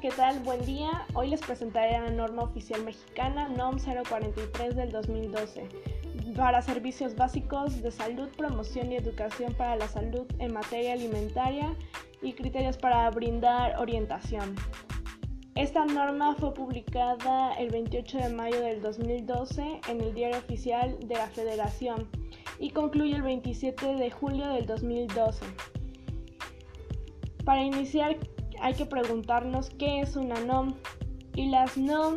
¿qué tal? Buen día. Hoy les presentaré la norma oficial mexicana NOM 043 del 2012 para servicios básicos de salud, promoción y educación para la salud en materia alimentaria y criterios para brindar orientación. Esta norma fue publicada el 28 de mayo del 2012 en el Diario Oficial de la Federación y concluye el 27 de julio del 2012. Para iniciar hay que preguntarnos qué es una NOM y las NOM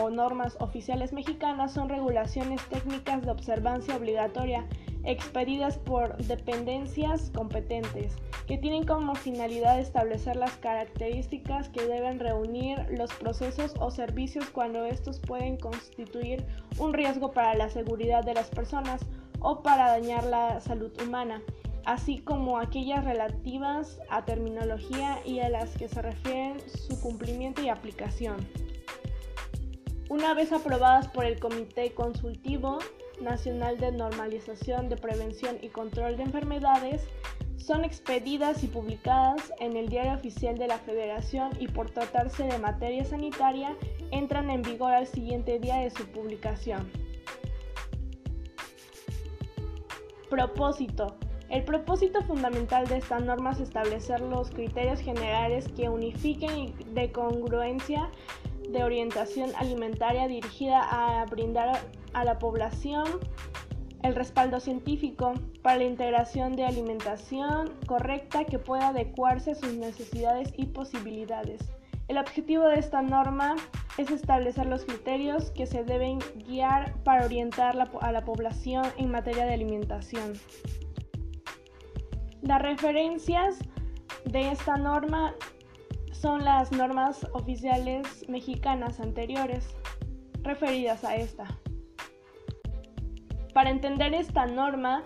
o normas oficiales mexicanas son regulaciones técnicas de observancia obligatoria expedidas por dependencias competentes, que tienen como finalidad establecer las características que deben reunir los procesos o servicios cuando estos pueden constituir un riesgo para la seguridad de las personas o para dañar la salud humana, así como aquellas relativas a terminología y a las que se refieren su cumplimiento y aplicación. Una vez aprobadas por el Comité Consultivo Nacional de Normalización de Prevención y Control de Enfermedades, son expedidas y publicadas en el Diario Oficial de la Federación y por tratarse de materia sanitaria, entran en vigor al siguiente día de su publicación. Propósito. El propósito fundamental de esta norma es establecer los criterios generales que unifiquen de congruencia de orientación alimentaria dirigida a brindar a la población el respaldo científico para la integración de alimentación correcta que pueda adecuarse a sus necesidades y posibilidades. El objetivo de esta norma es establecer los criterios que se deben guiar para orientar a la población en materia de alimentación. Las referencias de esta norma son las normas oficiales mexicanas anteriores referidas a esta. Para entender esta norma,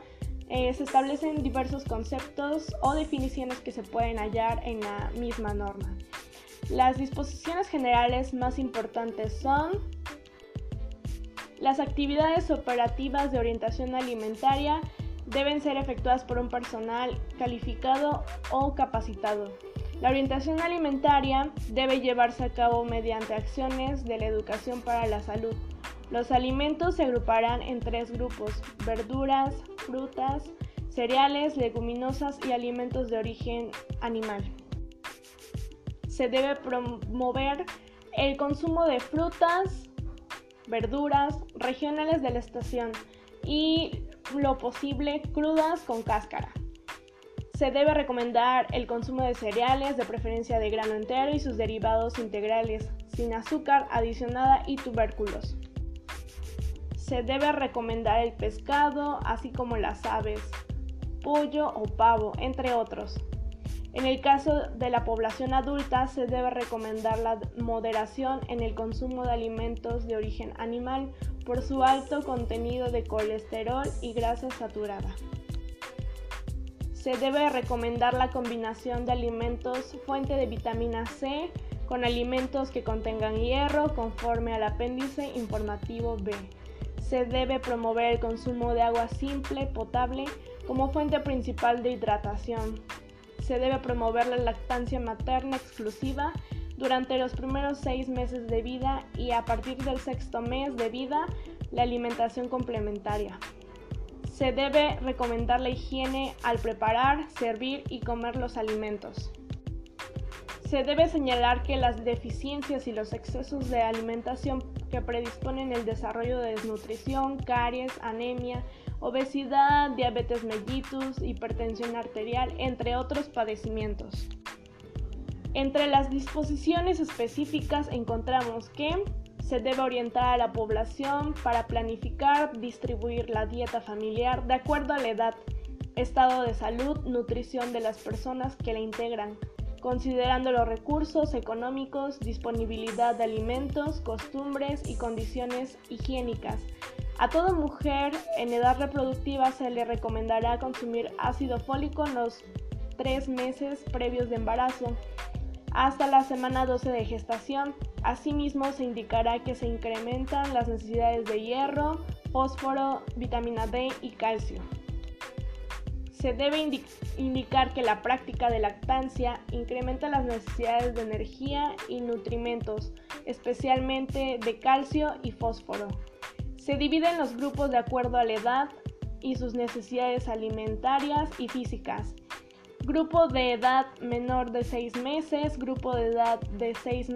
eh, se establecen diversos conceptos o definiciones que se pueden hallar en la misma norma. Las disposiciones generales más importantes son las actividades operativas de orientación alimentaria deben ser efectuadas por un personal calificado o capacitado. La orientación alimentaria debe llevarse a cabo mediante acciones de la educación para la salud, los alimentos se agruparán en tres grupos, verduras, frutas, cereales, leguminosas y alimentos de origen animal. Se debe promover el consumo de frutas, verduras regionales de la estación y lo posible crudas con cáscara. Se debe recomendar el consumo de cereales, de preferencia de grano entero y sus derivados integrales, sin azúcar adicionada y tubérculos se debe recomendar el pescado, así como las aves, pollo o pavo, entre otros. En el caso de la población adulta se debe recomendar la moderación en el consumo de alimentos de origen animal por su alto contenido de colesterol y grasa saturada. Se debe recomendar la combinación de alimentos fuente de vitamina C con alimentos que contengan hierro conforme al apéndice informativo B se debe promover el consumo de agua simple, potable, como fuente principal de hidratación. Se debe promover la lactancia materna exclusiva durante los primeros seis meses de vida y a partir del sexto mes de vida la alimentación complementaria. Se debe recomendar la higiene al preparar, servir y comer los alimentos. Se debe señalar que las deficiencias y los excesos de alimentación que predisponen el desarrollo de desnutrición, caries, anemia, obesidad, diabetes mellitus, hipertensión arterial, entre otros padecimientos. Entre las disposiciones específicas encontramos que se debe orientar a la población para planificar, distribuir la dieta familiar de acuerdo a la edad, estado de salud, nutrición de las personas que la integran, considerando los recursos económicos, disponibilidad de alimentos, costumbres y condiciones higiénicas. A toda mujer en edad reproductiva se le recomendará consumir ácido fólico en los tres meses previos de embarazo hasta la semana 12 de gestación. Asimismo, se indicará que se incrementan las necesidades de hierro, fósforo, vitamina D y calcio. Se debe indicar que la práctica de lactancia incrementa las necesidades de energía y nutrimentos, especialmente de calcio y fósforo. Se dividen los grupos de acuerdo a la edad y sus necesidades alimentarias y físicas. Grupo de edad menor de 6 meses, grupo de edad de 6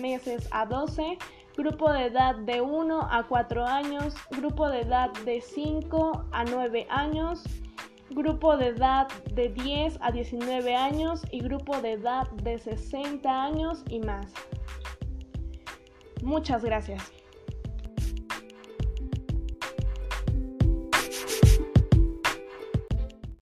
meses a 12, grupo de edad de 1 a 4 años, grupo de edad de 5 a 9 años, grupo de edad de 10 a 19 años y grupo de edad de 60 años y más. Muchas gracias.